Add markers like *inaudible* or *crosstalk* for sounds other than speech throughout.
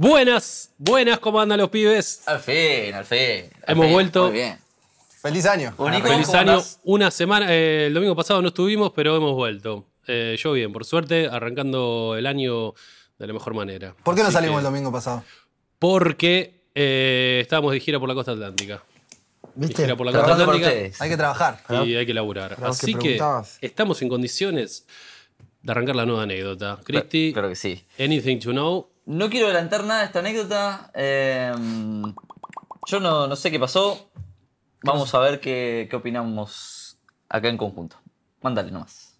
Buenas, buenas, ¿cómo andan los pibes? Al fin, al fin. al Hemos fin. vuelto. Muy bien. Feliz año. Único, Feliz ¿cómo año, andás? una semana, eh, el domingo pasado no estuvimos, pero hemos vuelto. Eh, yo bien, por suerte, arrancando el año de la mejor manera. ¿Por qué no salimos que- el domingo pasado? Porque eh, estábamos de gira por la costa atlántica. De ¿Viste? gira por la costa atlántica. Hay que trabajar. y hay que laburar. Que Así que estamos en condiciones de arrancar la nueva anécdota. Cristi, sí. anything to know? No quiero adelantar nada de esta anécdota. eh, yo no, no sé qué pasó. Vamos a ver qué, qué opinamos acá en conjunto. Mándale nomás.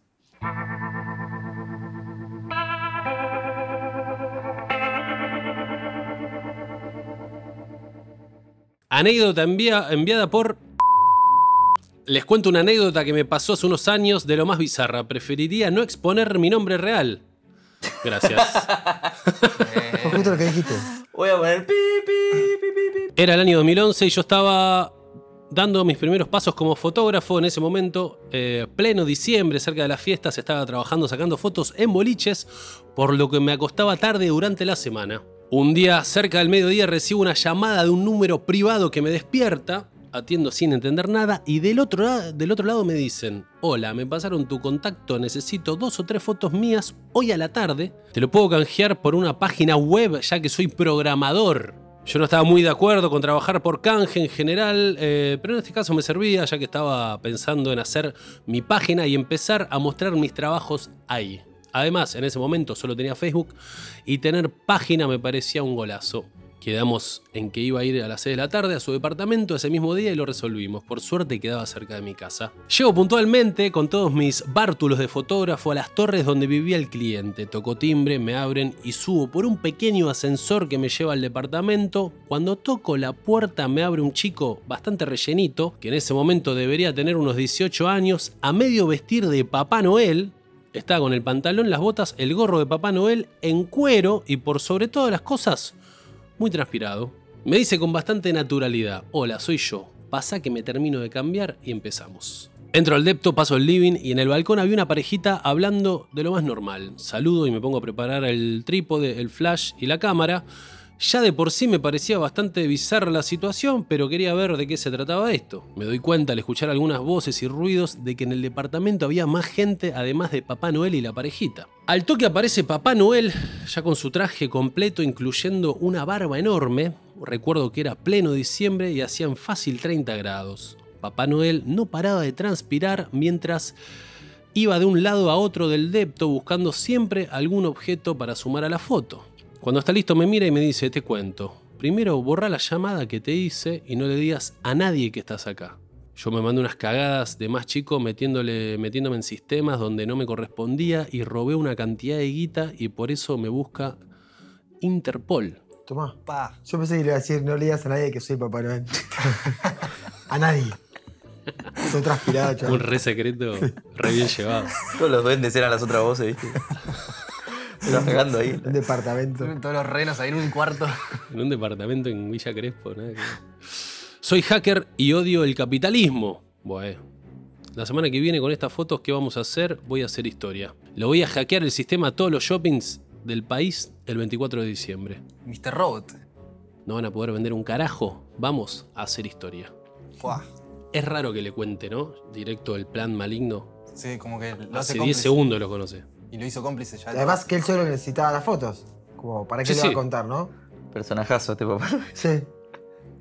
Anécdota enviada por. Les cuento una anécdota que me pasó hace unos años de lo más bizarra. Preferiría no exponer mi nombre real. Gracias. Fue justo lo que dijiste. Voy a poner pi, pi, pi, pi, pi. Era el año 2011 y yo estaba dando mis primeros pasos como fotógrafo en ese momento, eh, pleno diciembre, cerca de las fiestas, estaba trabajando sacando fotos en boliches, por lo que me acostaba tarde durante la semana. Un día, cerca del mediodía, recibo una llamada de un número privado que me despierta, atiendo sin entender nada, y del otro, del otro lado me dicen, hola, me pasaron tu contacto, necesito dos o tres fotos mías hoy a la tarde, te lo puedo canjear por una página web ya que soy programador. Yo no estaba muy de acuerdo con trabajar por canje en general, eh, pero en este caso me servía ya que estaba pensando en hacer mi página y empezar a mostrar mis trabajos ahí. Además, en ese momento solo tenía Facebook y tener página me parecía un golazo. Quedamos en que iba a ir a las 6 de la tarde a su departamento ese mismo día y lo resolvimos. Por suerte quedaba cerca de mi casa. Llego puntualmente con todos mis bártulos de fotógrafo a las torres donde vivía el cliente. Toco timbre, me abren y subo por un pequeño ascensor que me lleva al departamento. Cuando toco la puerta me abre un chico bastante rellenito, que en ese momento debería tener unos 18 años, a medio vestir de Papá Noel, Estaba con el pantalón, las botas, el gorro de Papá Noel en cuero y por sobre todas las cosas, muy transpirado. Me dice con bastante naturalidad, hola, soy yo, pasa que me termino de cambiar y empezamos. Entro al depto, paso el living y en el balcón había una parejita hablando de lo más normal. Saludo y me pongo a preparar el trípode, el flash y la cámara. Ya de por sí me parecía bastante bizarra la situación, pero quería ver de qué se trataba esto. Me doy cuenta al escuchar algunas voces y ruidos de que en el departamento había más gente además de Papá Noel y la parejita. Al toque aparece Papá Noel, ya con su traje completo, incluyendo una barba enorme. Recuerdo que era pleno diciembre y hacían fácil 30 grados. Papá Noel no paraba de transpirar mientras iba de un lado a otro del depto buscando siempre algún objeto para sumar a la foto. Cuando está listo me mira y me dice, te cuento. Primero borra la llamada que te hice y no le digas a nadie que estás acá. Yo me mandé unas cagadas de más chico metiéndole, metiéndome en sistemas donde no me correspondía y robé una cantidad de guita y por eso me busca Interpol. Tomá. Pa. Yo pensé que le iba a decir, no le digas a nadie que soy Papá Noel. *laughs* a nadie. Estoy transpirado, Un re secreto, re bien llevado. Todos los duendes eran las otras voces, ¿viste? *laughs* Estás cagando ahí. Un *laughs* departamento. Todos los renos ahí en un cuarto. En un departamento en Villa Crespo, nada que ver. Soy hacker y odio el capitalismo. Bueno, la semana que viene con estas fotos, ¿qué vamos a hacer? Voy a hacer historia. Lo voy a hackear el sistema a todos los shoppings del país el 24 de diciembre. Mr. Robot. No van a poder vender un carajo. Vamos a hacer historia. Fuah. Es raro que le cuente, ¿no? Directo el plan maligno. Sí, como que lo hace Hace 10 cómplice. segundos lo conoce. Y lo hizo cómplice ya. Además que él solo necesitaba las fotos. Como, ¿para qué Sí, le va sí. a contar, no? Personajazo este papá. *laughs* Sí.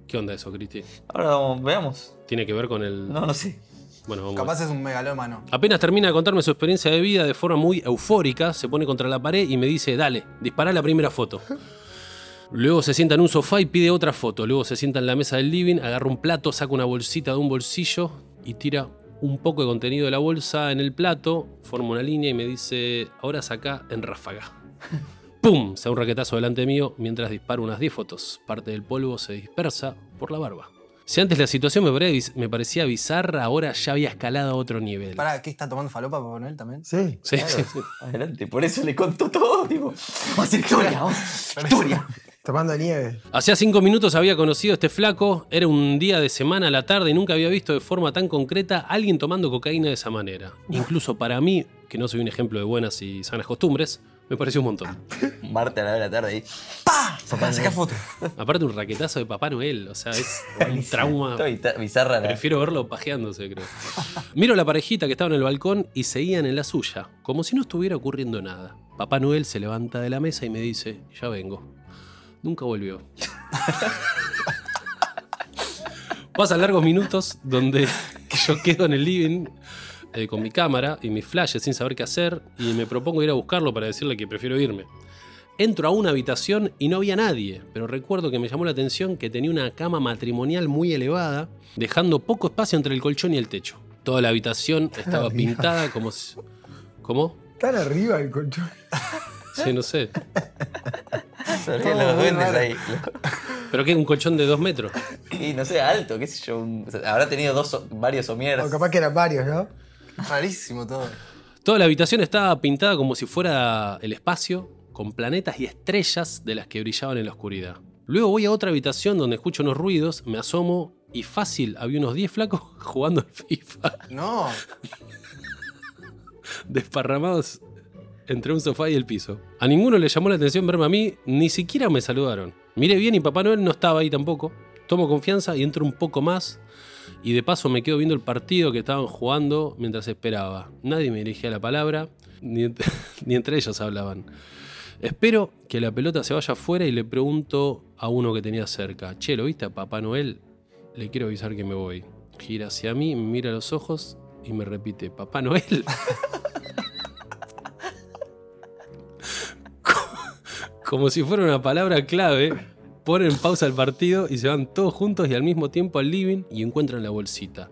¿Qué onda eso, Cristi? Ahora vamos, veamos. Tiene que ver con el. No, no sé. Bueno, vamos. Capaz es un megalómano. Apenas termina de contarme su experiencia de vida de forma muy eufórica, se pone contra la pared y me dice, dale, dispara la primera foto. *laughs* Luego se sienta en un sofá y pide otra foto. Luego se sienta en la mesa del living, agarra un plato, saca una bolsita de un bolsillo y tira un poco de contenido de la bolsa en el plato, forma una línea y me dice, ahora saca en ráfaga. *laughs* ¡Pum! Se da un raquetazo delante mío mientras disparo unas 10 fotos. Parte del polvo se dispersa por la barba. Si antes la situación me parecía, me parecía bizarra, ahora ya había escalado a otro nivel. Pará, ¿qué está tomando falopa para poner también? Sí. Sí, sí, *laughs* sí. Adelante, por eso le contó todo, tipo. Vamos a hacer historia, vamos. Historia. Tomando nieve. Hacía cinco minutos había conocido a este flaco, era un día de semana a la tarde y nunca había visto de forma tan concreta a alguien tomando cocaína de esa manera. Incluso para mí, que no soy un ejemplo de buenas y sanas costumbres, me pareció un montón. *laughs* Marte a la hora de la tarde ahí. ¡Pah! Para sacar fotos. Aparte un raquetazo de Papá Noel, o sea, es *laughs* un trauma. Bizarra. Prefiero verlo pajeándose, creo. Miro a la parejita que estaba en el balcón y seguían en la suya, como si no estuviera ocurriendo nada. Papá Noel se levanta de la mesa y me dice, ya vengo. Nunca volvió. Pasan largos minutos donde yo quedo en el living eh, con mi cámara y mis flashes sin saber qué hacer y me propongo ir a buscarlo para decirle que prefiero irme. Entro a una habitación y no había nadie, pero recuerdo que me llamó la atención que tenía una cama matrimonial muy elevada, dejando poco espacio entre el colchón y el techo. Toda la habitación *laughs* estaba arriba. pintada como si... ¿Cómo? Tan arriba el colchón. Sí, no sé. *laughs* Los duendes raro. ahí. ¿Pero qué? ¿Un colchón de dos metros? *laughs* Y no sé, alto, qué sé yo. un- o sea, habrá tenido dos, varios somieres. O capaz que eran varios, ¿no? Rarísimo todo. Toda la habitación estaba pintada como si fuera el espacio, con planetas y estrellas de las que brillaban en la oscuridad. Luego voy a otra habitación donde escucho unos ruidos, me asomo y fácil había unos 10 flacos *laughs* jugando al FIFA, No. desparramados entre un sofá y el piso. A ninguno le llamó la atención verme a mí, ni siquiera me saludaron. Miré bien y Papá Noel no estaba ahí tampoco. Tomo confianza y entro un poco más. Y de paso me quedo viendo el partido que estaban jugando mientras esperaba. Nadie me dirigía la palabra, ni, ent- *laughs* ni entre ellos hablaban. Espero que la pelota se vaya afuera y le pregunto a uno que tenía cerca, che, ¿lo viste a Papá Noel? Le quiero avisar que me voy. Gira hacia mí, me mira los ojos y me repite, ¿Papá Noel? *laughs* como si fuera una palabra clave, ponen pausa el partido y se van todos juntos y al mismo tiempo al living y encuentran la bolsita.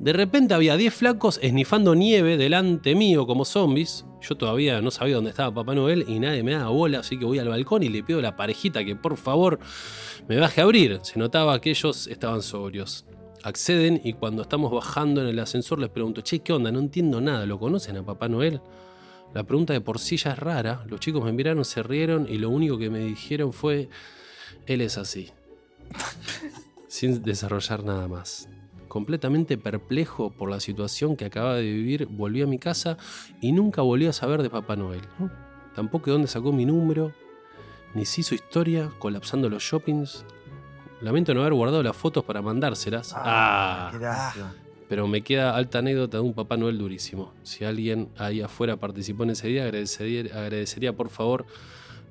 De repente había 10 flacos esnifando nieve delante mío como zombies. Yo todavía no sabía dónde estaba Papá Noel y nadie me daba bola, así que voy al balcón y le pido a la parejita que por favor me baje a abrir. Se notaba que ellos estaban sobrios. Acceden y cuando estamos bajando en el ascensor les pregunto, che, ¿qué onda? No entiendo nada, ¿lo conocen a Papá Noel? La pregunta de por sí ya es rara. Los chicos me miraron, se rieron y lo único que me dijeron fue, él es así. *laughs* Sin desarrollar nada más. Completamente perplejo por la situación que acababa de vivir, volví a mi casa y nunca volví a saber de Papá Noel. Tampoco de dónde sacó mi número, ni si su historia, colapsando los shoppings. Lamento no haber guardado las fotos para mandárselas. Ah, qué lástima. Pero me queda alta anécdota de un Papá Noel durísimo. Si alguien ahí afuera participó en ese día, agradecería, agradecería por favor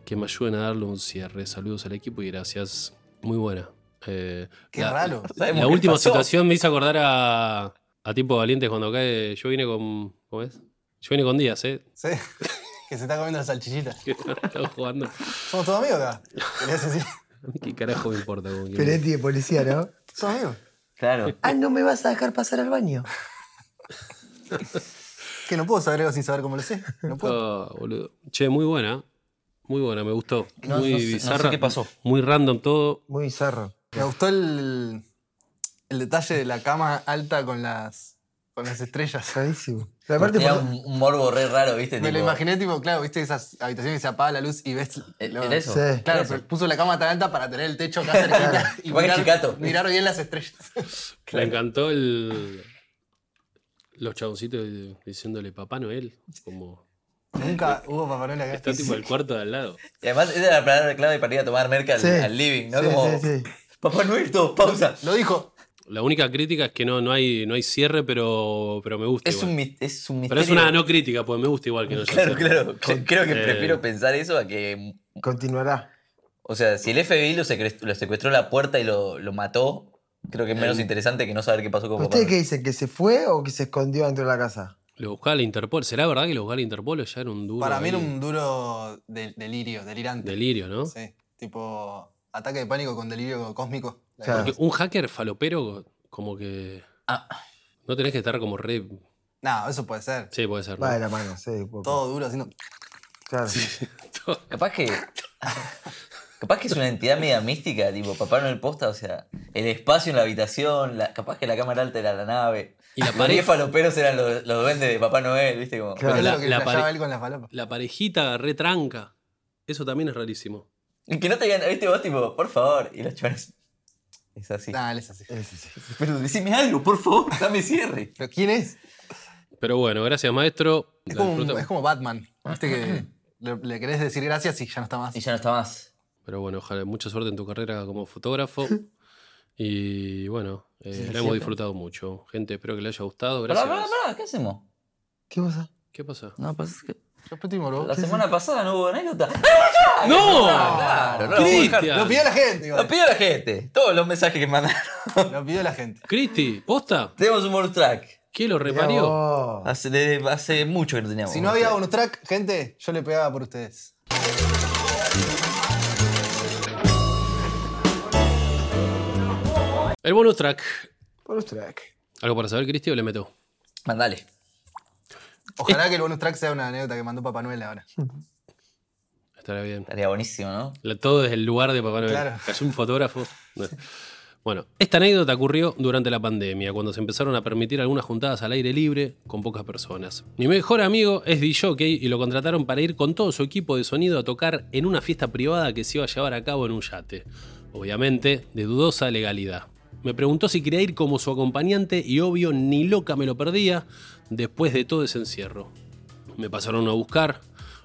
que me ayuden a darle un cierre. Saludos al equipo y gracias. Muy buena. Eh, Qué la- raro. La qué última pasó. situación me hizo acordar a, a Tiempo Valientes cuando cae. Yo vine con. ¿Cómo es? Yo vine con Díaz, ¿eh? Sí. *laughs* Que se está comiendo las salchichitas. *laughs* Estaba jugando. Somos todos amigos acá. *laughs* Qué carajo me importa con. Peretti de policía, ¿no? Somos amigos. Claro. *laughs* Ah, no me vas a dejar pasar al baño. Que no puedo saber algo sin saber cómo lo sé. No puedo. Boludo. Che, muy buena. Muy buena, me gustó. No- muy no sé- no sé bizarra. qué pasó. Muy random todo. Muy bizarro. Me gustó el, el detalle de la cama alta con las, con las estrellas. Rarísimo. Pero aparte, Tenía por- un, un morbo re raro, ¿viste? Me lo Tipo, imaginé, tipo, claro, viste esas habitaciones que se apaga la luz y ves. ¿e- lo- ¿Era eso? Sí. Claro, pero eso. puso la cama tan alta para tener el techo acá *laughs* cerquita y Igual que mirar, Chicato. mirar bien las estrellas. *laughs* Me encantó el. Los chaboncitos diciéndole Papá Noel. Como. Nunca hubo Papá Noel acá. Está tipo el cuarto de al lado. Y además, esa era la palabra clave para ir a tomar merca al, Sí. al living, ¿no? Sí, Como, sí, sí. Papá Noel, todo, pausa. Lo dijo. La única crítica es que no, no, hay, no hay cierre, pero, pero me gusta. Es igual. un, es un Pero misterio. es una no crítica, porque me gusta igual que no haya Claro, cierre. claro. Cre- Creo que Eh. prefiero pensar eso a que. Continuará. O sea, si el FBI lo secuestró, lo secuestró a la puerta y lo, lo mató, creo que es menos Eh. interesante que no saber qué pasó con Papá ¿Ustedes qué Noel. dicen? ¿Que se fue o que se escondió dentro de la casa? Lo buscaba la Interpol. ¿Será verdad que lo buscaba la Interpol o ya era un duro? Para mí era un duro de- delirio, delirante. delirio, ¿no? Sí. Tipo, ataque de pánico con delirio cósmico. La Claro. Porque un hacker falopero, como que. Ah, No tenés que estar como re. No, eso puede ser. Sí, puede ser. ¿no? Va de la mano, sí. poco. Todo duro haciendo. Claro. Capaz que. Capaz que es una entidad media mística, tipo Papá Noel posta, o sea, el espacio en la habitación, la- capaz que la cámara alta era la nave. Y la los 10 faloperos eran los, los duendes de Papá Noel, ¿viste? Como, Claro. Eso la- es lo que la pare- él con la. La parejita retranca. Eso también es rarísimo. Y que no te digan, ¿viste vos, tipo, por favor? Y los chavales. Es así. Nah, él es así. Sí, sí, sí. Pero decime algo, por favor, dame cierre. ¿Pero quién es? Pero bueno, gracias maestro. Es como, un- es como Batman. Viste que le, le querés decir gracias y ya no está más. Y ya no está más. Pero bueno, ojalá mucha suerte en tu carrera como fotógrafo. *laughs* Y bueno, eh, Sí, la hemos disfrutado mucho. Gente, espero que le haya gustado. Pará, Gracias. pará, pará, ¿qué hacemos? ¿Qué pasa? ¿Qué pasa? No, pues es que Repetimos, la semana pasada no hubo anécdota. *laughs* ¡No! Claro, no lo puedo dejar. Cristian. Lo pidió la gente, igual. Lo pidió la gente. Todos los mensajes que mandaron. Lo pidió la gente. Cristi, ¿posta? Tenemos un bonus track. ¿Qué lo reparió? Hace, desde hace mucho que no teníamos. Si no había bonus track, gente, yo le pegaba por ustedes. El bonus track. Bonus track. ¿Algo para saber, Cristi, o le meto? Mandale. Ojalá que el bonus track sea una anécdota que mandó Papá Noel ahora. Estará bien. Estaría buenísimo, ¿no? Todo desde el lugar de Papá Noel. Claro. Cayó un fotógrafo. No. Bueno, esta anécdota ocurrió durante la pandemia, cuando se empezaron a permitir algunas juntadas al aire libre con pocas personas. Mi mejor amigo es DJ y lo contrataron para ir con todo su equipo de sonido a tocar en una fiesta privada que se iba a llevar a cabo en un yate. Obviamente, de dudosa legalidad. Me preguntó si quería ir como su acompañante y obvio ni loca me lo perdía después de todo ese encierro. Me pasaron a buscar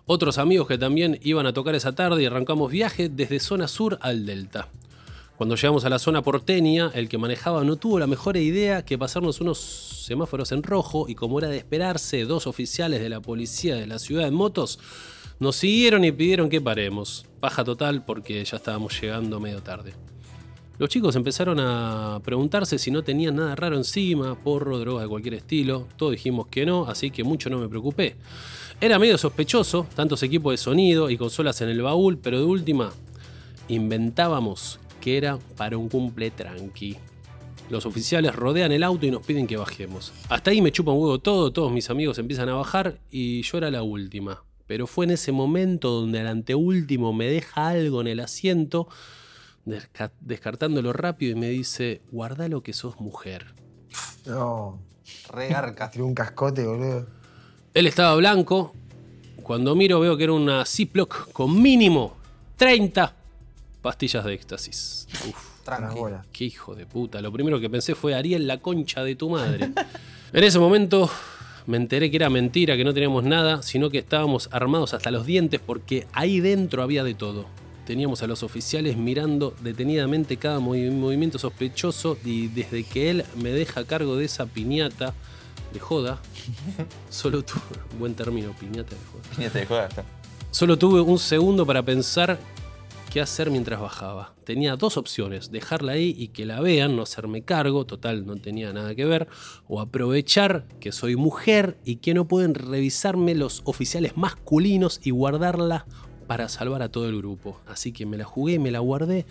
otros amigos que también iban a tocar esa tarde y arrancamos viaje desde zona sur al delta. Cuando llegamos a la zona porteña, el que manejaba no tuvo la mejor idea que pasarnos unos semáforos en rojo y como era de esperarse, dos oficiales de la policía de la ciudad en motos nos siguieron y pidieron que paremos. Paja total porque ya estábamos llegando medio tarde. Los chicos empezaron a preguntarse si no tenían nada raro encima, porro, droga de cualquier estilo. Todos dijimos que no, así que mucho no me preocupé. Era medio sospechoso, tantos equipos de sonido y consolas en el baúl, pero de última, inventábamos que era para un cumple tranqui. Los oficiales rodean el auto y nos piden que bajemos. Hasta ahí me chupa un huevo todo, todos mis amigos empiezan a bajar y yo era la última. Pero fue en ese momento donde al anteúltimo me deja algo en el asiento, descartándolo rápido y me dice, guarda lo que sos mujer. No. Re garca. Tiró un cascote, boludo. Él estaba blanco. Cuando miro veo que era una Ziploc con mínimo 30 pastillas de éxtasis. Uf, bolas. qué hijo de puta. Lo primero que pensé fue Ariel, la concha de tu madre. *laughs* en ese momento me enteré que era mentira, que no teníamos nada, sino que estábamos armados hasta los dientes porque ahí dentro había de todo. Teníamos a los oficiales mirando detenidamente cada movi- movimiento sospechoso y desde que él me deja a cargo de esa piñata de joda, *laughs* solo tuve, buen término, piñata de joda. Piñata de joda. Solo tuve un segundo para pensar qué hacer mientras bajaba. Tenía dos opciones, dejarla ahí y que la vean, no hacerme cargo, total, no tenía nada que ver, o aprovechar que soy mujer y que no pueden revisarme los oficiales masculinos y guardarla para salvar a todo el grupo. Así que me la jugué y me la guardé.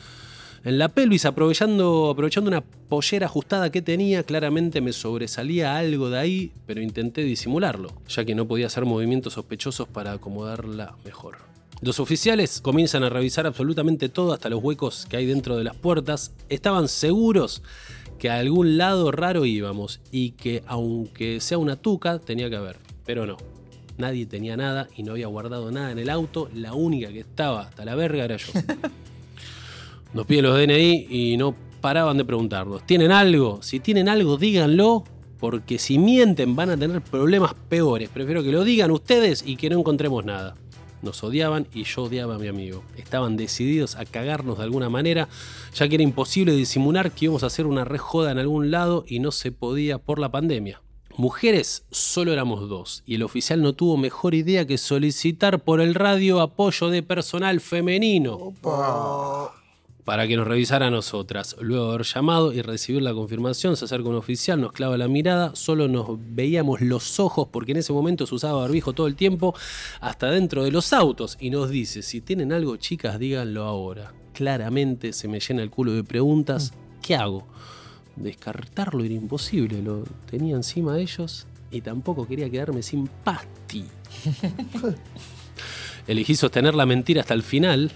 En la pelvis, aprovechando, aprovechando una pollera ajustada que tenía, claramente me sobresalía algo de ahí, pero intenté disimularlo, ya que no podía hacer movimientos sospechosos para acomodarla mejor. Los oficiales comienzan a revisar absolutamente todo, hasta los huecos que hay dentro de las puertas. Estaban seguros que a algún lado raro íbamos y que aunque sea una tuca, tenía que haber. Pero no, nadie tenía nada y no había guardado nada en el auto. La única que estaba hasta la verga era yo. Nos *laughs* piden los DNI y no paraban de preguntarnos. ¿Tienen algo? Si tienen algo, díganlo, porque si mienten van a tener problemas peores. Prefiero que lo digan ustedes y que no encontremos nada. Nos odiaban y yo odiaba a mi amigo. Estaban decididos a cagarnos de alguna manera, ya que era imposible disimular que íbamos a hacer una re joda en algún lado y no se podía por la pandemia. Mujeres solo éramos dos y el oficial no tuvo mejor idea que solicitar por el radio apoyo de personal femenino para que nos revisara a nosotras. Luego de haber llamado y recibir la confirmación, se acerca un oficial, nos clava la mirada, solo nos veíamos los ojos porque en ese momento se usaba barbijo todo el tiempo, hasta dentro de los autos, y nos dice, si tienen algo chicas, díganlo ahora. Claramente se me llena el culo de preguntas, ¿qué hago? Descartarlo era imposible, lo tenía encima de ellos y tampoco quería quedarme sin pasti. *laughs* Elegí sostener la mentira hasta el final.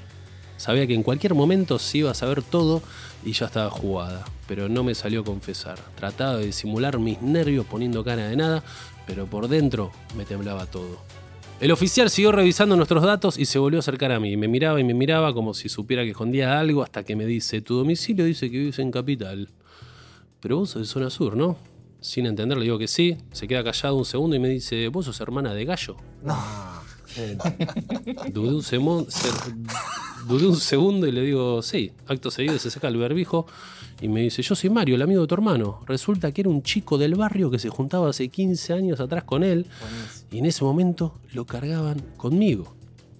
Sabía que en cualquier momento se iba a saber todo y ya estaba jugada. Pero no me salió a confesar. Trataba de disimular mis nervios poniendo cara de nada, pero por dentro me temblaba todo. El oficial siguió revisando nuestros datos y se volvió a acercar a mí. Me miraba y me miraba como si supiera que escondía algo hasta que me dice, tu domicilio dice que vives en Capital. Pero vos sos de zona sur, ¿no? Sin entender le digo que sí. Se queda callado un segundo y me dice, vos sos hermana de Gallo. Eh, Dudé un, semo- se- dudé un segundo y le digo, sí. Acto seguido se saca el berbijo y me dice, yo soy Mario, el amigo de tu hermano. Resulta que era un chico del barrio que se juntaba hace 15 años atrás con él y en ese momento lo cargaban conmigo.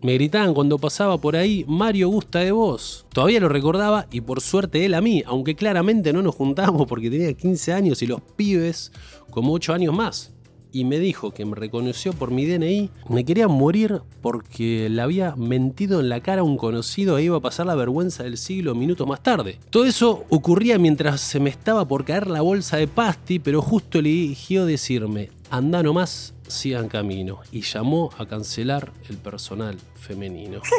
Me gritaban cuando pasaba por ahí, Mario gusta de vos. Todavía lo recordaba y por suerte él a mí, aunque claramente no nos juntábamos porque tenía 15 años y los pibes como 8 años más. Y me dijo que me reconoció por mi DNI, me quería morir porque le había mentido en la cara a un conocido e iba a pasar la vergüenza del siglo minutos más tarde. Todo eso ocurría mientras se me estaba por caer la bolsa de pasti, pero justo eligió decirme, anda nomás, sigan camino. Y llamó a cancelar el personal femenino. *laughs*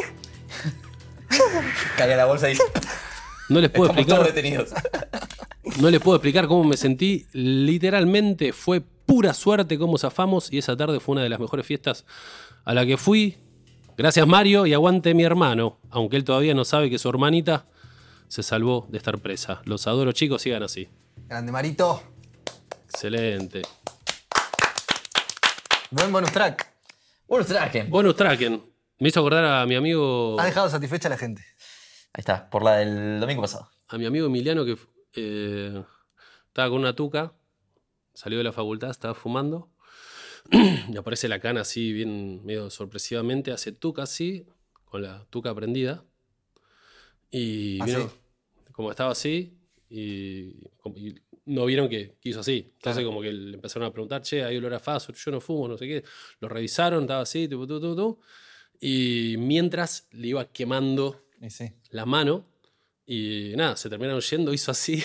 Cae a la bolsa y No les puedo estamos explicar, no les puedo explicar cómo me sentí. Literalmente fue pura suerte cómo zafamos y esa tarde fue una de las mejores fiestas a la que fui. Gracias Mario y aguante mi hermano, aunque él todavía no sabe que su hermanita se salvó de estar presa. Los adoro chicos, sigan así. Grande Marito. Excelente. Buen bonus track. Bueno, traje. Bonus Tracken. Me hizo acordar a mi amigo. Ha dejado satisfecha a la gente. Ahí está, por la del domingo pasado. a mi amigo Emiliano que eh, estaba con una tuca, salió de la facultad, estaba fumando, *clears throat* y aparece la cana así, bien medio sorpresivamente, hace tuca así, con la tuca prendida, y Así. vino, como estaba así, y, como- y no vieron que quiso así. Entonces como que le empezaron a preguntar, che, hay olor a faso, yo no fumo, no sé qué. Lo revisaron, estaba así, tu, tu, tu, tu, y mientras le iba quemando sí. la mano y nada, se terminaron yendo, hizo así,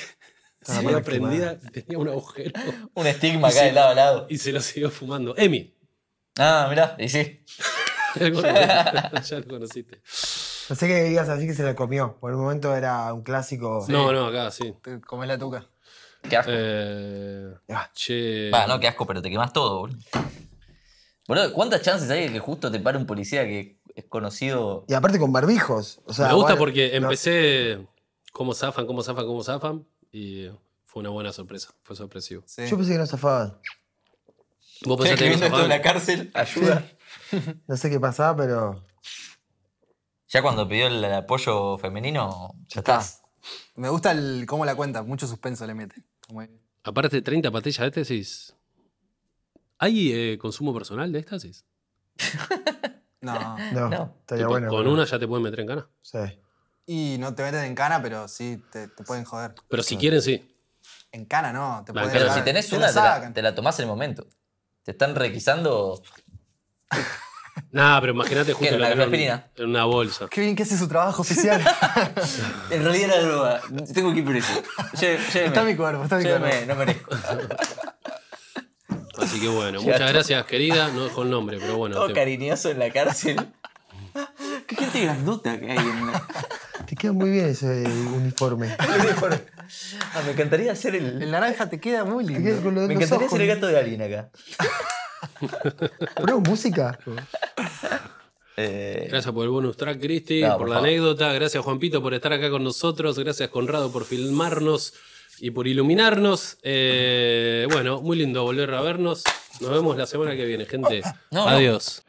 la *laughs* se mano había prendida, tenía un agujero *laughs* Un estigma acá de lado a lado. y se lo siguió fumando. Emi, Ah, mirá, y sí. *laughs* ya lo conociste. ya lo conociste. No sé qué digas así que se la comió. Por un momento era un clásico. No, no, acá sí. Te comes la tuca. Qué asco. Eh, Ah, che. Va, no, qué asco, pero te quemas todo, boludo. Boludo, ¿cuántas chances hay de que justo te pare un policía que es conocido? Y aparte con barbijos. O sea, Me gusta porque no- empecé cómo zafan, cómo zafan, cómo zafan y fue una buena sorpresa, fue sorpresivo. Sí. Yo pensé que no zafaban. Vos pensaste que escribiendo esto zafaban? la cárcel, ayuda. No sé qué pasaba, pero. Ya cuando pidió el apoyo femenino, ya estás. Me gusta el, cómo la cuenta. Mucho suspenso le mete. Aparte de 30 pastillas de éxtasis, ¿hay eh, consumo personal de éxtasis? *laughs* No. No, No. estaría Tipo, bueno. con pero- una ya te pueden meter en cana. Sí. Y no te meten en cana, pero sí te, te pueden joder. Pero si quieren, sí. En cana no, te pueden Pero si tenés te una, la te la, sacan. te la tomás en el momento. Te están requisando. *laughs* Nah, pero imagínate justo ¿Qué, lo una que era en- aspirina? en una bolsa. Qué bien que hace su trabajo oficial. *laughs* En realidad era droga. Tengo que ir. Lle- lléveme. Está mi cuerpo, está mi Lléveme, cuerpo. no merezco. *laughs* Así que bueno, Ya muchas gracias, querida. No dejo el nombre, pero bueno. Todo te- cariñoso en la cárcel. Qué gente grandota que hay en la... Te queda muy bien ese *laughs* uniforme. Ah, me encantaría hacer el. El naranja te queda muy lindo. queda con lo de Me encantaría ojos. ser el gato de alguien acá. Ponemos música. Eh, Gracias por el bonus track, Cristi, No, por, por la favor. anécdota. Gracias, Juanpito, por estar acá con nosotros. Gracias, Conrado, por filmarnos y por iluminarnos. Eh, bueno, muy lindo volver a vernos. Nos vemos la semana que viene, gente. No, no. Adiós.